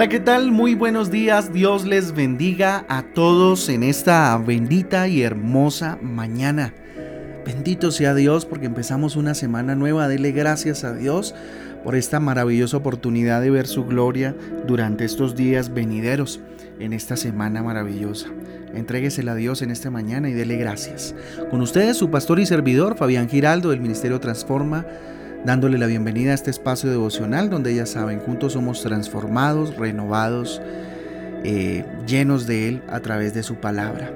Hola, ¿qué tal? Muy buenos días. Dios les bendiga a todos en esta bendita y hermosa mañana. Bendito sea Dios porque empezamos una semana nueva. Dele gracias a Dios por esta maravillosa oportunidad de ver su gloria durante estos días venideros, en esta semana maravillosa. Entréguesela a Dios en esta mañana y dele gracias. Con ustedes, su pastor y servidor, Fabián Giraldo, del Ministerio Transforma dándole la bienvenida a este espacio devocional donde ya saben, juntos somos transformados, renovados, eh, llenos de Él a través de su palabra.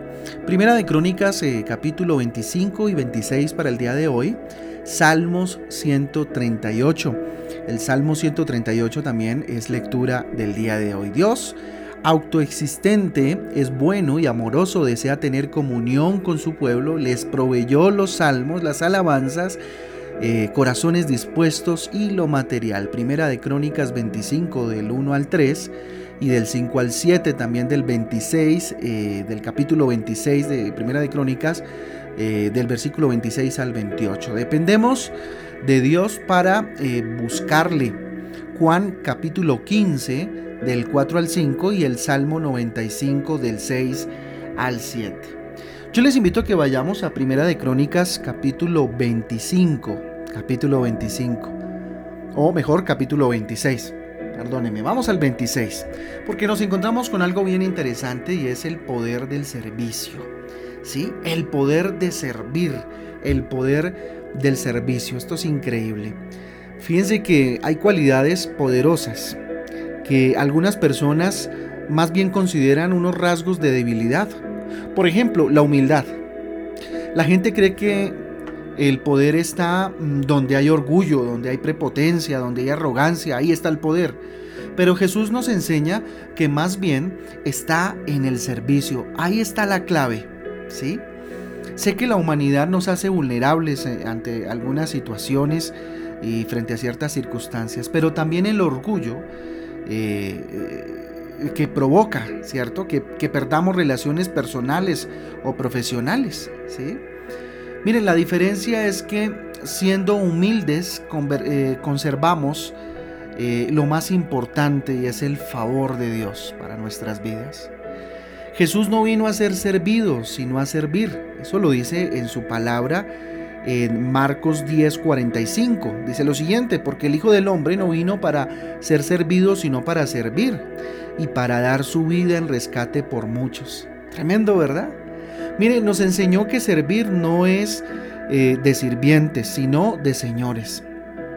Primera de Crónicas, eh, capítulo 25 y 26 para el día de hoy. Salmos 138. El Salmo 138 también es lectura del día de hoy. Dios autoexistente, es bueno y amoroso, desea tener comunión con su pueblo, les proveyó los salmos, las alabanzas, eh, corazones dispuestos y lo material. Primera de Crónicas 25 del 1 al 3 y del 5 al 7 también del 26, eh, del capítulo 26 de Primera de Crónicas, eh, del versículo 26 al 28. Dependemos de Dios para buscarle. Juan capítulo 15 del 4 al 5 y el Salmo 95 del 6 al 7. Yo les invito a que vayamos a Primera de Crónicas capítulo 25, capítulo 25, o mejor capítulo 26. Perdónenme, vamos al 26, porque nos encontramos con algo bien interesante y es el poder del servicio. ¿Sí? El poder de servir, el poder del servicio. Esto es increíble. Fíjense que hay cualidades poderosas que algunas personas más bien consideran unos rasgos de debilidad por ejemplo, la humildad. La gente cree que el poder está mm, donde hay orgullo, donde hay prepotencia, donde hay arrogancia, ahí está el poder. Pero Jesús nos enseña que más bien está en el servicio, ahí está la clave, ¿sí? Sé que la humanidad nos hace vulnerables eh, ante algunas situaciones y frente a ciertas circunstancias, pero también el orgullo eh, eh, que provoca, ¿cierto? Que, perdamos relaciones personales o profesionales, ¿sí? Miren, la diferencia es que siendo humildes eh, conservamos eh, lo más importante y es el favor de Dios para nuestras vidas. Jesús no vino a ser servido, sino a servir. Eso lo dice en su palabra en Marcos 10:45. Dice lo siguiente, porque el Hijo del Hombre no vino para ser servido, sino para servir y para dar su vida en rescate por muchos. Tremendo, ¿verdad? Mire, nos enseñó que servir no es eh, de sirvientes, sino de señores.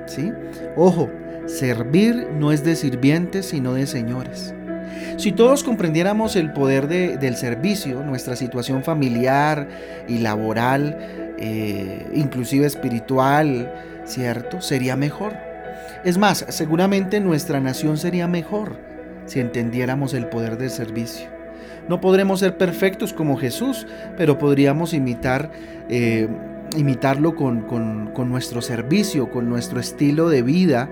¿Sí? Ojo, servir no es de sirvientes, sino de señores. Si todos comprendiéramos el poder del servicio, nuestra situación familiar y laboral, eh, inclusive espiritual, ¿cierto? Sería mejor. Es más, seguramente nuestra nación sería mejor si entendiéramos el poder del servicio. No podremos ser perfectos como Jesús, pero podríamos imitar, eh, imitarlo con, nuestro servicio, con nuestro estilo de vida,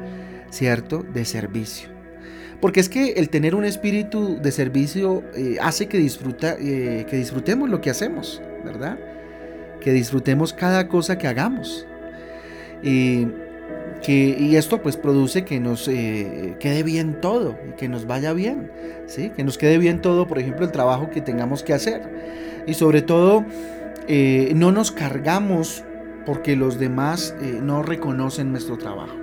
¿cierto? De servicio. Porque es que el tener un espíritu de servicio eh, hace que, disfruta, que disfrutemos lo que hacemos, ¿verdad? que disfrutemos cada cosa que hagamos. Y, que, y esto pues produce que nos eh, quede bien todo y que nos vaya bien, ¿sí? que nos quede bien todo, por ejemplo, el trabajo que tengamos que hacer. Y sobre todo, eh, no nos cargamos porque los demás eh, no reconocen nuestro trabajo.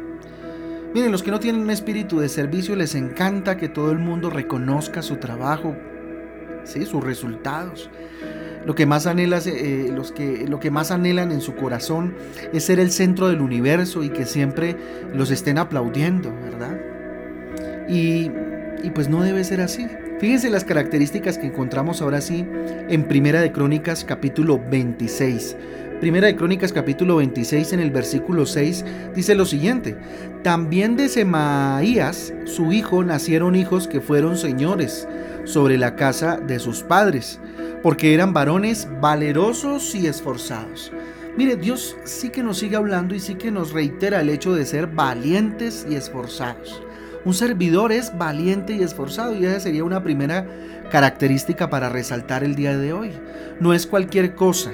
Miren, los que no tienen un espíritu de servicio les encanta que todo el mundo reconozca su trabajo, ¿sí? sus resultados. Lo que más eh, los que, lo que más anhelan en su corazón es ser el centro del universo y que siempre los estén aplaudiendo, ¿verdad? Y, y pues no debe ser así. Fíjense las características que encontramos ahora sí en Primera de Crónicas capítulo 26. Primera de Crónicas capítulo 26 en el versículo 6 dice lo siguiente, también de Semaías, su hijo, nacieron hijos que fueron señores sobre la casa de sus padres porque eran varones valerosos y esforzados. Mire, Dios sí que nos sigue hablando y sí que nos reitera el hecho de ser valientes y esforzados. Un servidor es valiente y esforzado y esa sería una primera característica para resaltar el día de hoy. No es cualquier cosa,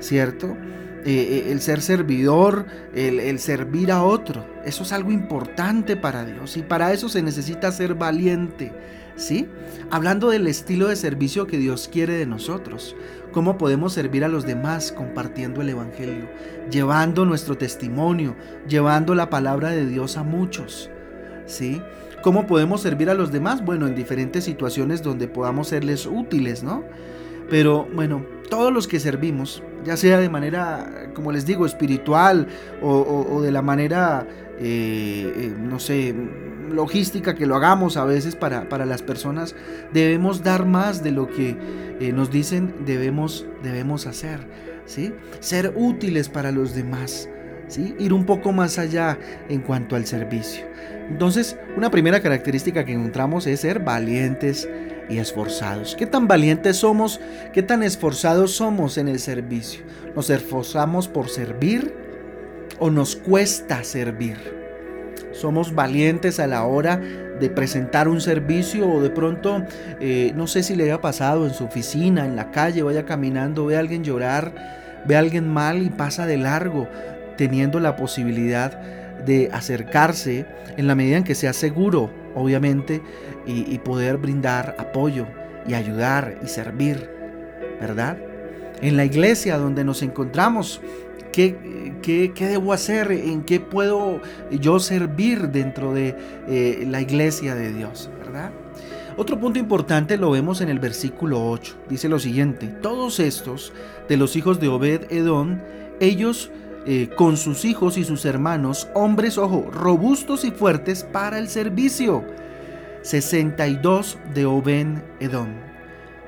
¿cierto? Eh, eh, el ser servidor, el, servir a otro. Eso es algo importante para Dios y para eso se necesita ser valiente. ¿Sí? Hablando del estilo de servicio que Dios quiere de nosotros, cómo podemos servir a los demás compartiendo el Evangelio, llevando nuestro testimonio, llevando la palabra de Dios a muchos. ¿Sí? ¿Cómo podemos servir a los demás? Bueno, en diferentes situaciones donde podamos serles útiles, ¿no? Pero bueno, todos los que servimos, ya sea de manera, como les digo, espiritual o, de la manera, eh, eh, no sé, logística que lo hagamos a veces para, para, las personas, debemos dar más de lo que eh, nos dicen debemos, debemos hacer, ¿sí? Ser útiles para los demás, ¿sí? Ir un poco más allá en cuanto al servicio. Entonces, una primera característica que encontramos es ser valientes y esforzados. ¿Qué tan valientes somos? ¿Qué tan esforzados somos en el servicio? ¿Nos esforzamos por servir o nos cuesta servir? ¿Somos valientes a la hora de presentar un servicio o de pronto, eh, no sé si le haya pasado en su oficina, en la calle, vaya caminando, ve a alguien llorar, ve a alguien mal y pasa de largo, teniendo la posibilidad de acercarse en la medida en que sea seguro, obviamente, y, poder brindar apoyo y ayudar y servir, ¿verdad? En la iglesia donde nos encontramos, ¿qué, qué, debo hacer? ¿En qué puedo yo servir dentro de eh, la iglesia de Dios, ¿verdad? Otro punto importante lo vemos en el versículo 8. Dice lo siguiente, todos estos de los hijos de Obed Edom, ellos eh, con sus hijos y sus hermanos, hombres, ojo, robustos y fuertes para el servicio. 62 de Oben Edom.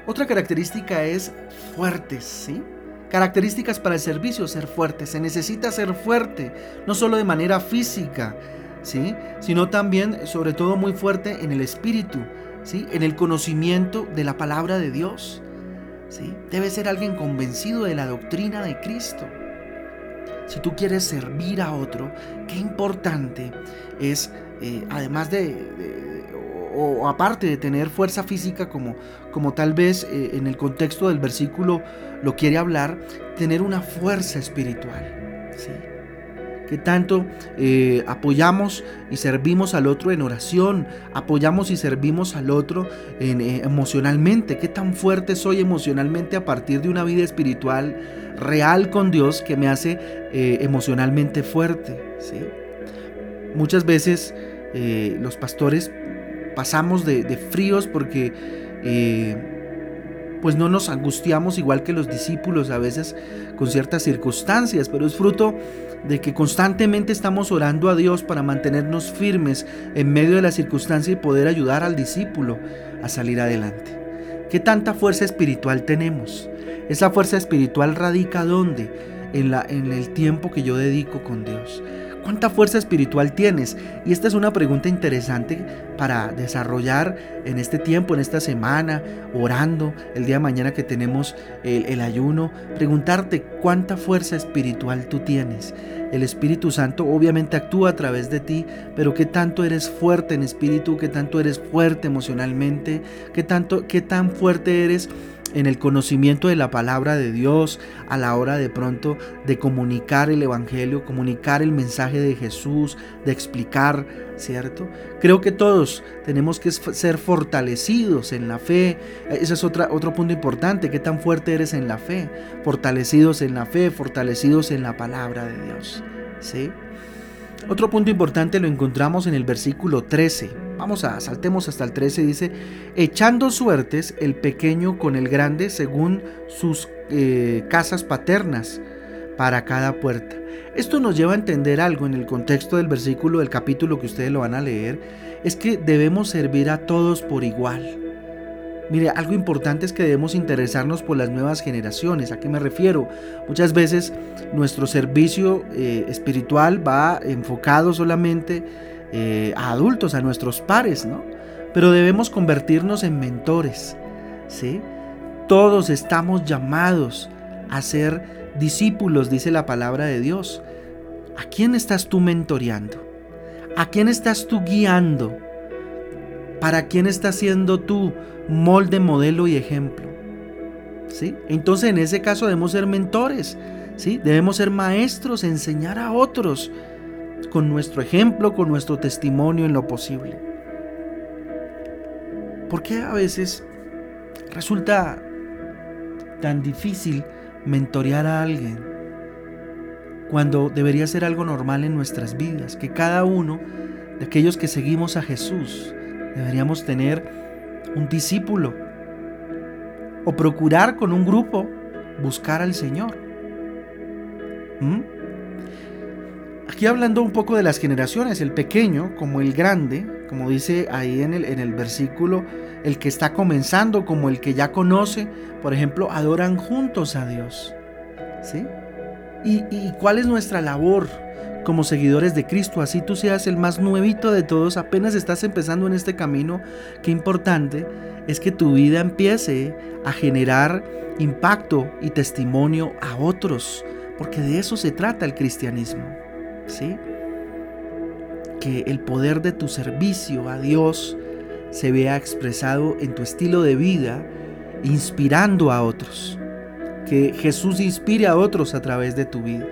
Otra característica es fuertes, ¿sí? Características para el servicio, ser fuerte. Se necesita ser fuerte, no solo de manera física, ¿sí? Sino también, sobre todo, muy fuerte en el espíritu, ¿sí? En el conocimiento de la palabra de Dios, ¿sí? Debe ser alguien convencido de la doctrina de Cristo si tú quieres servir a otro, qué importante es, eh, además de, o, aparte de tener fuerza física, como, como tal vez eh, en el contexto del versículo lo quiere hablar, tener una fuerza espiritual. ¿sí? Que tanto eh, apoyamos y servimos al otro en oración, apoyamos y servimos al otro eh, emocionalmente, qué tan fuerte soy emocionalmente a partir de una vida espiritual real con Dios que me hace eh, emocionalmente fuerte. ¿sí? Muchas veces los pastores pasamos de fríos porque pues no nos angustiamos igual que los discípulos a veces con ciertas circunstancias, pero es fruto de que constantemente estamos orando a Dios para mantenernos firmes en medio de la circunstancia y poder ayudar al discípulo a salir adelante. ¿Qué tanta fuerza espiritual tenemos? Esa fuerza espiritual radica dónde? En, la, en el tiempo que yo dedico con Dios. ¿Cuánta fuerza espiritual tienes? Y esta es una pregunta interesante para desarrollar en este tiempo, en esta semana, orando, el día de mañana que tenemos el, ayuno. Preguntarte cuánta fuerza espiritual tú tienes. El Espíritu Santo obviamente actúa a través de ti, pero qué tanto eres fuerte en espíritu, qué tanto eres fuerte emocionalmente, qué tanto, qué tan fuerte eres en el conocimiento de la palabra de Dios a la hora de pronto de comunicar el Evangelio, comunicar el mensaje de Jesús, de explicar, ¿cierto? Creo que todos tenemos que ser fortalecidos en la fe. Ese es otro punto importante, qué tan fuerte eres en la fe, fortalecidos en la fe, fortalecidos en la palabra de Dios, ¿sí? Otro punto importante lo encontramos en el versículo 13 Vamos a saltemos hasta el 13, dice, echando suertes el pequeño con el grande según sus eh, casas paternas para cada puerta. Esto nos lleva a entender algo en el contexto del versículo del capítulo que ustedes lo van a leer, es que debemos servir a todos por igual. Mire, algo importante es que debemos interesarnos por las nuevas generaciones. ¿A qué me refiero? Muchas veces nuestro servicio eh, espiritual va enfocado solamente eh, a adultos, a nuestros pares, ¿no? Pero debemos convertirnos en mentores, ¿sí? Todos estamos llamados a ser discípulos, dice la palabra de Dios. ¿A quién estás tú mentoreando? ¿A quién estás tú guiando? ¿Para quién estás siendo tú molde, modelo y ejemplo? ¿Sí? Entonces en ese caso debemos ser mentores, ¿sí? Debemos ser maestros, enseñar a otros con nuestro ejemplo, con nuestro testimonio en lo posible. ¿Por qué a veces resulta tan difícil mentorear a alguien cuando debería ser algo normal en nuestras vidas? Que cada uno de aquellos que seguimos a Jesús deberíamos tener un discípulo o procurar con un grupo buscar al Señor. ¿Mm? Hablando un poco de las generaciones, el pequeño como el grande, como dice ahí en el, en el versículo, el que está comenzando como el que ya conoce, por ejemplo, adoran juntos a Dios. ¿Sí? ¿Y, y cuál es nuestra labor? como seguidores de Cristo, así tú seas el más nuevito de todos, apenas estás empezando en este camino, qué importante es que tu vida empiece a generar impacto y testimonio a otros, porque de eso se trata el cristianismo. Que el poder de tu servicio a Dios se vea expresado en tu estilo de vida, inspirando a otros. Que Jesús inspire a otros a través de tu vida.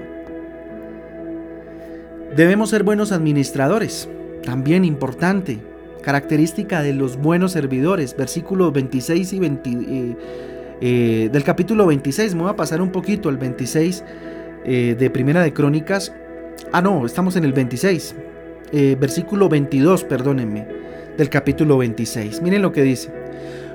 Debemos ser buenos administradores, también importante, característica de los buenos servidores, versículos 26 y 20, eh, eh, del capítulo 26, me voy a pasar un poquito al 26 eh, de Primera de Crónicas, ah no, estamos en el 26, versículo 22, perdónenme, del capítulo 26, miren lo que dice,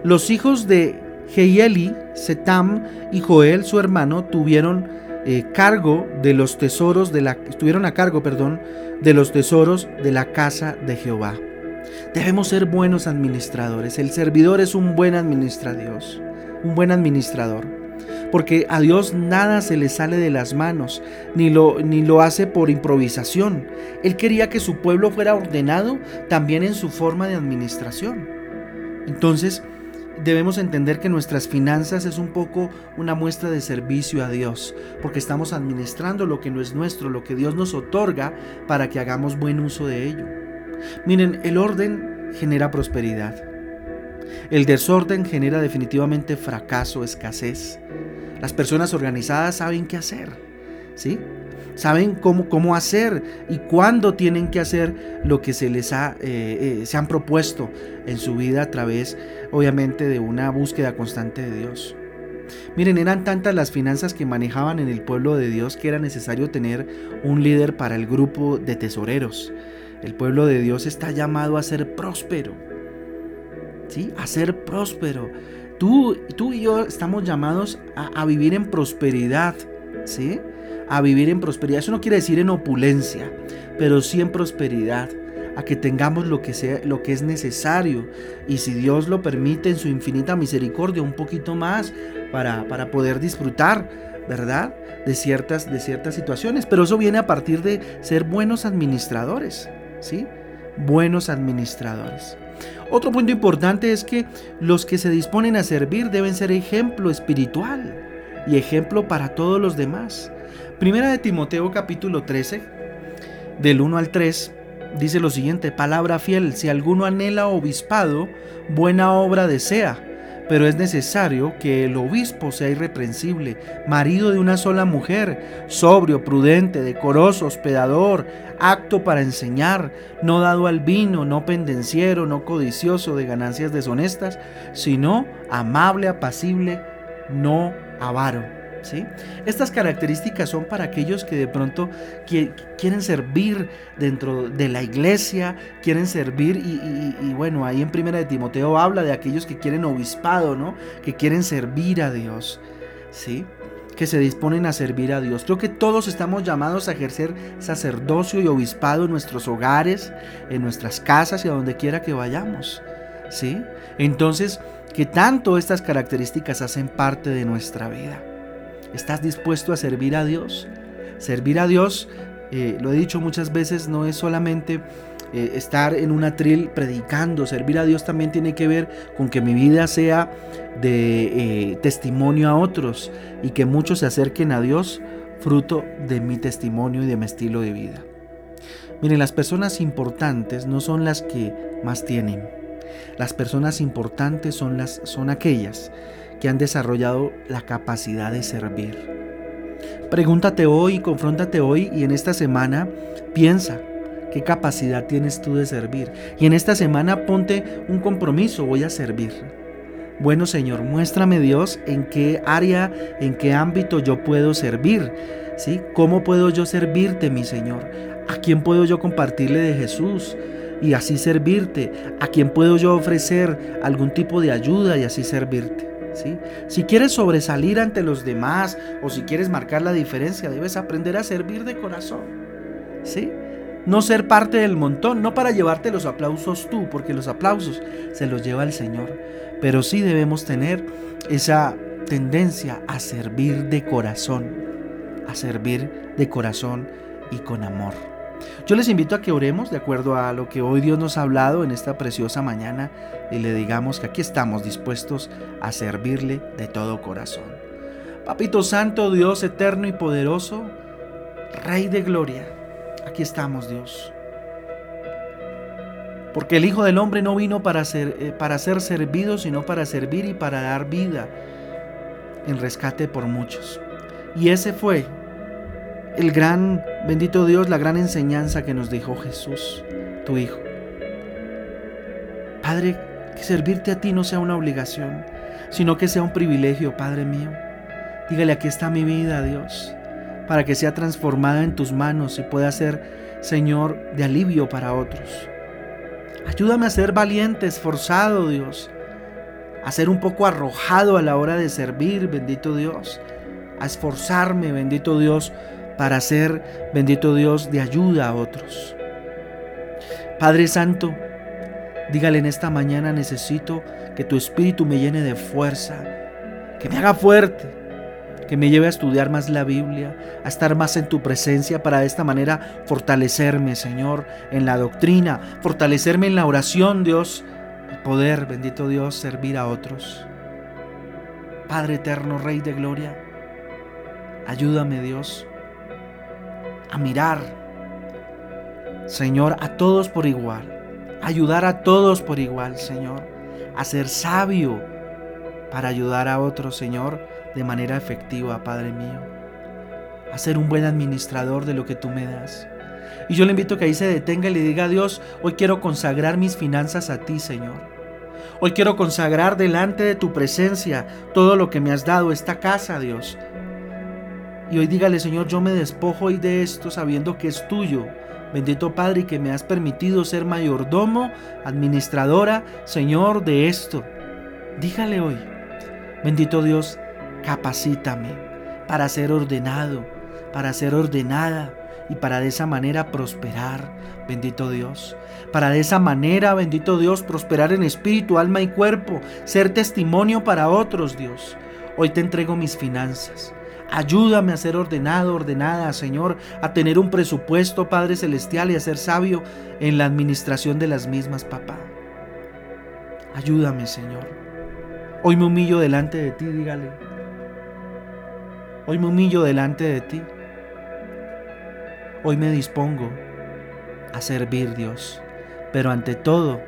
los hijos de Heieli, Setam y Joel, su hermano, tuvieron eh, cargo de los tesoros de la estuvieron a cargo, perdón, de los tesoros de la casa de Jehová. Debemos ser buenos administradores. El servidor es un buen administrador, un buen administrador. Porque a Dios nada se le sale de las manos, ni lo, ni lo hace por improvisación. Él quería que su pueblo fuera ordenado también en su forma de administración. Entonces, debemos entender que nuestras finanzas es un poco una muestra de servicio a Dios, porque estamos administrando lo que no es nuestro, lo que Dios nos otorga para que hagamos buen uso de ello. Miren, el orden genera prosperidad. El desorden genera definitivamente fracaso, escasez. Las personas organizadas saben qué hacer, ¿sí? saben cómo, cómo hacer y cuándo tienen que hacer lo que se les ha, eh, eh, se han propuesto en su vida a través, obviamente, de una búsqueda constante de Dios. Miren, eran tantas las finanzas que manejaban en el pueblo de Dios que era necesario tener un líder para el grupo de tesoreros. El pueblo de Dios está llamado a ser próspero. ¿Sí? A ser próspero. Tú, tú y yo estamos llamados a, a vivir en prosperidad. ¿Sí? a vivir en prosperidad. Eso no quiere decir en opulencia, pero sí en prosperidad, a que tengamos lo que, sea, lo que es necesario y si Dios lo permite en su infinita misericordia un poquito más para, para poder disfrutar, ¿verdad? De ciertas, de ciertas situaciones, pero eso viene a partir de ser buenos administradores, ¿sí? Buenos administradores. Otro punto importante es que los que se disponen a servir deben ser ejemplo espiritual y ejemplo para todos los demás. Primera de Timoteo capítulo 13, del 1 al 3, dice lo siguiente, palabra fiel, si alguno anhela obispado, buena obra desea, pero es necesario que el obispo sea irreprensible, marido de una sola mujer, sobrio, prudente, decoroso, hospedador, acto para enseñar, no dado al vino, no pendenciero, no codicioso de ganancias deshonestas, sino amable, apacible, no avaro estas características son para aquellos que de pronto quieren servir dentro de la iglesia, quieren servir y, bueno, ahí en Primera de Timoteo habla de aquellos que quieren obispado, ¿no? Que quieren servir a Dios, ¿sí? que se disponen a servir a Dios. Creo que todos estamos llamados a ejercer sacerdocio y obispado en nuestros hogares, en nuestras casas y a donde quiera que vayamos. ¿Sí? Entonces, que tanto estas características hacen parte de nuestra vida. ¿Estás dispuesto a servir a Dios? Servir a Dios, eh, lo he dicho muchas veces, no es solamente eh, estar en un atril predicando. Servir a Dios también tiene que ver con que mi vida sea de eh, testimonio a otros y que muchos se acerquen a Dios fruto de mi testimonio y de mi estilo de vida. Miren, las personas importantes no son las que más tienen. Las personas importantes son, las, son aquellas que han desarrollado la capacidad de servir. Pregúntate hoy, confróntate hoy y en esta semana piensa qué capacidad tienes tú de servir. Y en esta semana ponte un compromiso, voy a servir. Bueno Señor, muéstrame Dios en qué área, en qué ámbito yo puedo servir. ¿Sí? ¿Cómo puedo yo servirte, mi Señor? ¿A quién puedo yo compartirle de Jesús? y así servirte, a quién puedo yo ofrecer algún tipo de ayuda y así servirte. Si quieres sobresalir ante los demás o si quieres marcar la diferencia, debes aprender a servir de corazón. ¿sí? No ser parte del montón, no para llevarte los aplausos tú, porque los aplausos se los lleva el Señor, pero sí debemos tener esa tendencia a servir de corazón, a servir de corazón y con amor. Yo les invito a que oremos de acuerdo a lo que hoy Dios nos ha hablado en esta preciosa mañana y le digamos que aquí estamos dispuestos a servirle de todo corazón. Papito Santo, Dios eterno y poderoso, Rey de Gloria, aquí estamos Dios. Porque el Hijo del Hombre no vino para ser, eh, para ser servido, sino para servir y para dar vida en rescate por muchos. Y ese fue el gran, bendito Dios, la gran enseñanza que nos dejó Jesús, tu Hijo. Padre, que servirte a ti no sea una obligación, sino que sea un privilegio, Padre mío. Dígale, aquí está mi vida, Dios, para que sea transformada en tus manos y pueda ser, Señor, de alivio para otros. Ayúdame a ser valiente, esforzado, Dios, a ser un poco arrojado a la hora de servir, bendito Dios, a esforzarme, bendito Dios, para ser, bendito Dios, de ayuda a otros. Padre Santo, dígale en esta mañana, necesito que tu espíritu me llene de fuerza, que me haga fuerte, que me lleve a estudiar más la Biblia, a estar más en tu presencia para de esta manera fortalecerme, Señor, en la doctrina, fortalecerme en la oración, Dios, y poder, bendito Dios, servir a otros. Padre eterno, Rey de Gloria, ayúdame, Dios, a mirar, Señor, a todos por igual, ayudar a todos por igual, Señor, a ser sabio para ayudar a otros, Señor, de manera efectiva, Padre mío, a ser un buen administrador de lo que tú me das. Y yo le invito a que ahí se detenga y le diga a Dios, hoy quiero consagrar mis finanzas a ti, Señor. Hoy quiero consagrar delante de tu presencia todo lo que me has dado, esta casa, Dios, y hoy dígale, Señor, yo me despojo hoy de esto sabiendo que es tuyo. Bendito Padre, que me has permitido ser mayordomo, administradora, Señor, de esto. Dígale hoy, bendito Dios, capacítame para ser ordenado, para ser ordenada y para de esa manera prosperar, bendito Dios. Para de esa manera, bendito Dios, prosperar en espíritu, alma y cuerpo, ser testimonio para otros, Dios. Hoy te entrego mis finanzas. Ayúdame a ser ordenado, ordenada, Señor, a tener un presupuesto, Padre Celestial, y a ser sabio en la administración de las mismas, papá. Ayúdame, Señor. Hoy me humillo delante de ti, dígale. Hoy me humillo delante de ti. Hoy me dispongo a servir, Dios. Pero ante todo,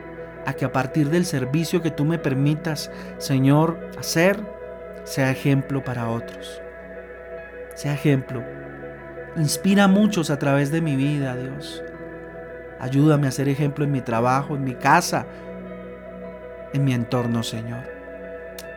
a que a partir del servicio que tú me permitas, Señor, hacer, sea ejemplo para otros sea ejemplo. Inspira a muchos a través de mi vida, Dios. Ayúdame a ser ejemplo en mi trabajo, en mi casa, en mi entorno, Señor.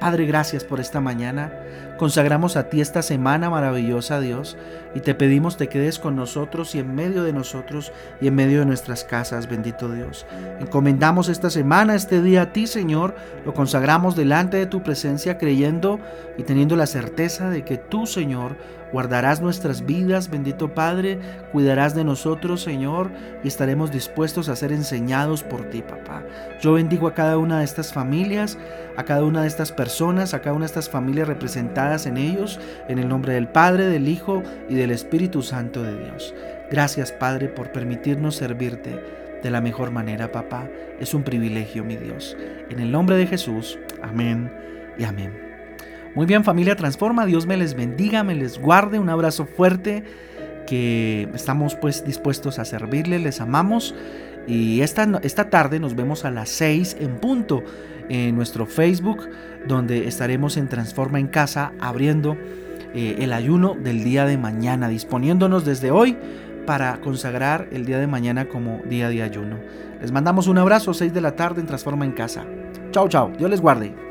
Padre, gracias por esta mañana. Consagramos a ti esta semana maravillosa, Dios, y te pedimos te quedes con nosotros y en medio de nosotros y en medio de nuestras casas, bendito Dios. Encomendamos esta semana, este día a ti, Señor, lo consagramos delante de tu presencia, creyendo y teniendo la certeza de que tú, Señor, guardarás nuestras vidas, bendito Padre, cuidarás de nosotros, Señor, y estaremos dispuestos a ser enseñados por ti, papá. Yo bendigo a cada una de estas familias, a cada una de estas personas, a cada una de estas familias representadas en ellos, en el nombre del Padre, del Hijo y del Espíritu Santo de Dios. Gracias, Padre, por permitirnos servirte de la mejor manera, papá. Es un privilegio, mi Dios. En el nombre de Jesús, amén y amén. Muy bien, familia Transforma, Dios me les bendiga, me les guarde, un abrazo fuerte, que estamos pues dispuestos a servirle, les amamos y esta, esta tarde nos vemos a las 6 en punto en nuestro Facebook, donde estaremos en Transforma en Casa abriendo eh, el ayuno del día de mañana, disponiéndonos desde hoy para consagrar el día de mañana como día de ayuno. Les mandamos un abrazo, 6 de la tarde en Transforma en Casa. Chao, chao, Dios les guarde.